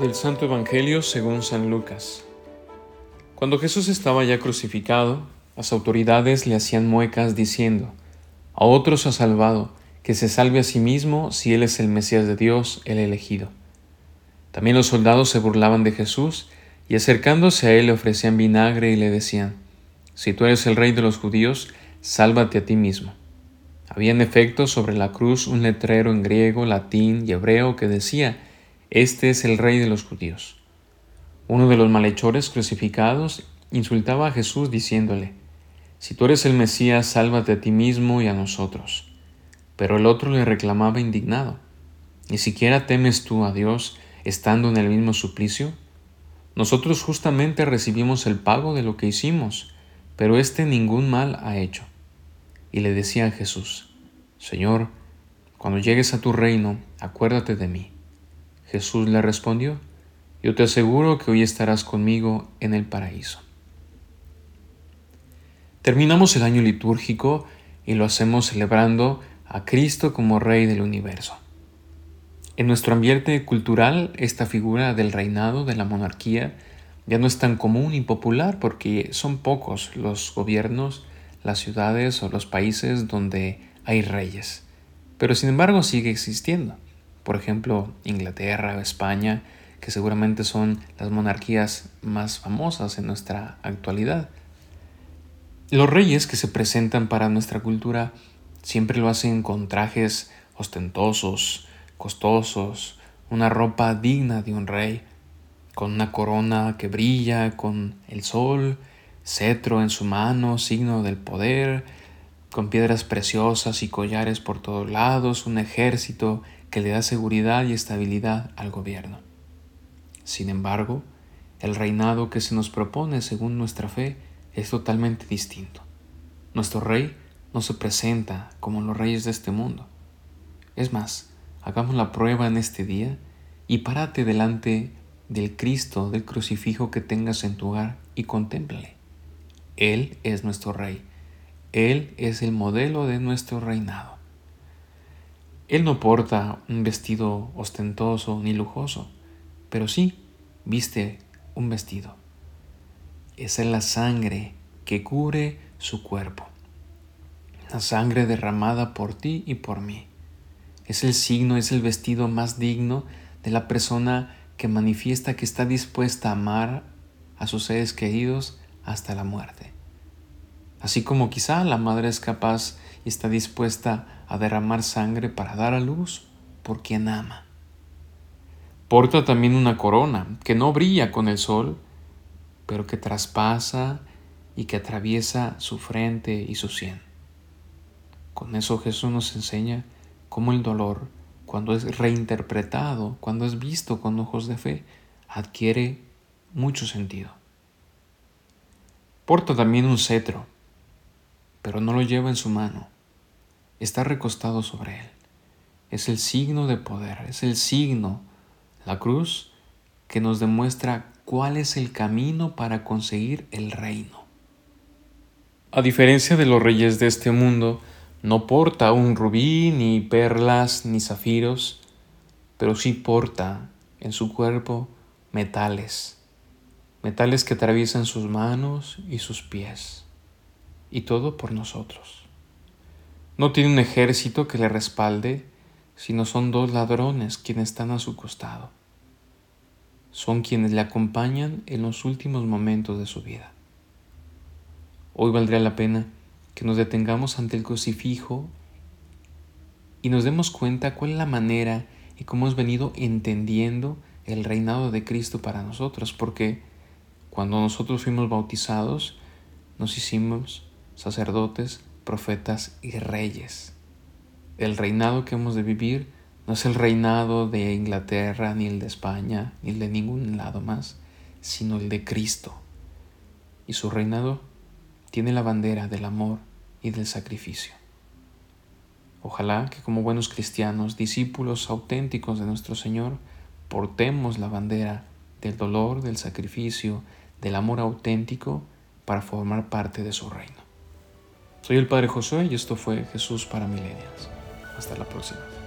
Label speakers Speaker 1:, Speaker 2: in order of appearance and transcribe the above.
Speaker 1: Del Santo Evangelio según San Lucas. Cuando Jesús estaba ya crucificado, las autoridades le hacían muecas diciendo, A otros ha salvado, que se salve a sí mismo si él es el Mesías de Dios, el elegido. También los soldados se burlaban de Jesús y acercándose a él le ofrecían vinagre y le decían, Si tú eres el rey de los judíos, sálvate a ti mismo. Había en efecto sobre la cruz un letrero en griego, latín y hebreo que decía, Este es el rey de los judíos. Uno de los malhechores crucificados insultaba a Jesús diciéndole, Si tú eres el Mesías, sálvate a ti mismo y a nosotros. Pero el otro le reclamaba indignado, ¿Ni siquiera temes tú a Dios estando en el mismo suplicio? Nosotros justamente recibimos el pago de lo que hicimos, pero éste ningún mal ha hecho. Y le decía a Jesús, Señor, cuando llegues a tu reino, acuérdate de mí. Jesús le respondió, yo te aseguro que hoy estarás conmigo en el paraíso. Terminamos el año litúrgico y lo hacemos celebrando a Cristo como Rey del universo. En nuestro ambiente cultural, esta figura del reinado, de la monarquía, ya no es tan común y popular porque son pocos los gobiernos, las ciudades o los países donde hay reyes. Pero sin embargo sigue existiendo. Por ejemplo, Inglaterra o España que seguramente son las monarquías más famosas en nuestra actualidad. Los reyes que se presentan para nuestra cultura siempre lo hacen con trajes ostentosos, costosos, una ropa digna de un rey, con una corona que brilla con el sol, cetro en su mano, signo del poder, con piedras preciosas y collares por todos lados, un ejército que le da seguridad y estabilidad al gobierno. Sin embargo, el reinado que se nos propone según nuestra fe es totalmente distinto. Nuestro rey no se presenta como los reyes de este mundo. Es más, hagamos la prueba en este día y párate delante del Cristo del crucifijo que tengas en tu hogar y contémplale. Él es nuestro rey. Él es el modelo de nuestro reinado. Él no porta un vestido ostentoso ni lujoso pero sí viste un vestido. Esa es la sangre que cubre su cuerpo. La sangre derramada por ti y por mí. Es el signo, es el vestido más digno de la persona que manifiesta que está dispuesta a amar a sus seres queridos hasta la muerte. Así como quizá la madre es capaz y está dispuesta a derramar sangre para dar a luz por quien ama. Porta también una corona que no brilla con el sol, pero que traspasa y que atraviesa su frente y su sien. Con eso Jesús nos enseña cómo el dolor, cuando es reinterpretado, cuando es visto con ojos de fe, adquiere mucho sentido. Porta también un cetro, pero no lo lleva en su mano. Está recostado sobre él. Es el signo de poder, es el signo la cruz que nos demuestra cuál es el camino para conseguir el reino. A diferencia de los reyes de este mundo, no porta un rubí, ni perlas, ni zafiros, pero sí porta en su cuerpo metales, metales que atraviesan sus manos y sus pies, y todo por nosotros. No tiene un ejército que le respalde, sino son dos ladrones quienes están a su costado. Son quienes le acompañan en los últimos momentos de su vida. Hoy valdría la pena que nos detengamos ante el crucifijo y nos demos cuenta cuál es la manera y cómo hemos venido entendiendo el reinado de Cristo para nosotros, porque cuando nosotros fuimos bautizados, nos hicimos sacerdotes, profetas y reyes el reinado que hemos de vivir no es el reinado de Inglaterra, ni el de España, ni el de ningún lado más, sino el de Cristo. Y su reinado tiene la bandera del amor y del sacrificio. Ojalá que como buenos cristianos, discípulos auténticos de nuestro Señor, portemos la bandera del dolor, del sacrificio, del amor auténtico para formar parte de su reino. Soy el Padre Josué y esto fue Jesús para Milenias. Hasta la próxima.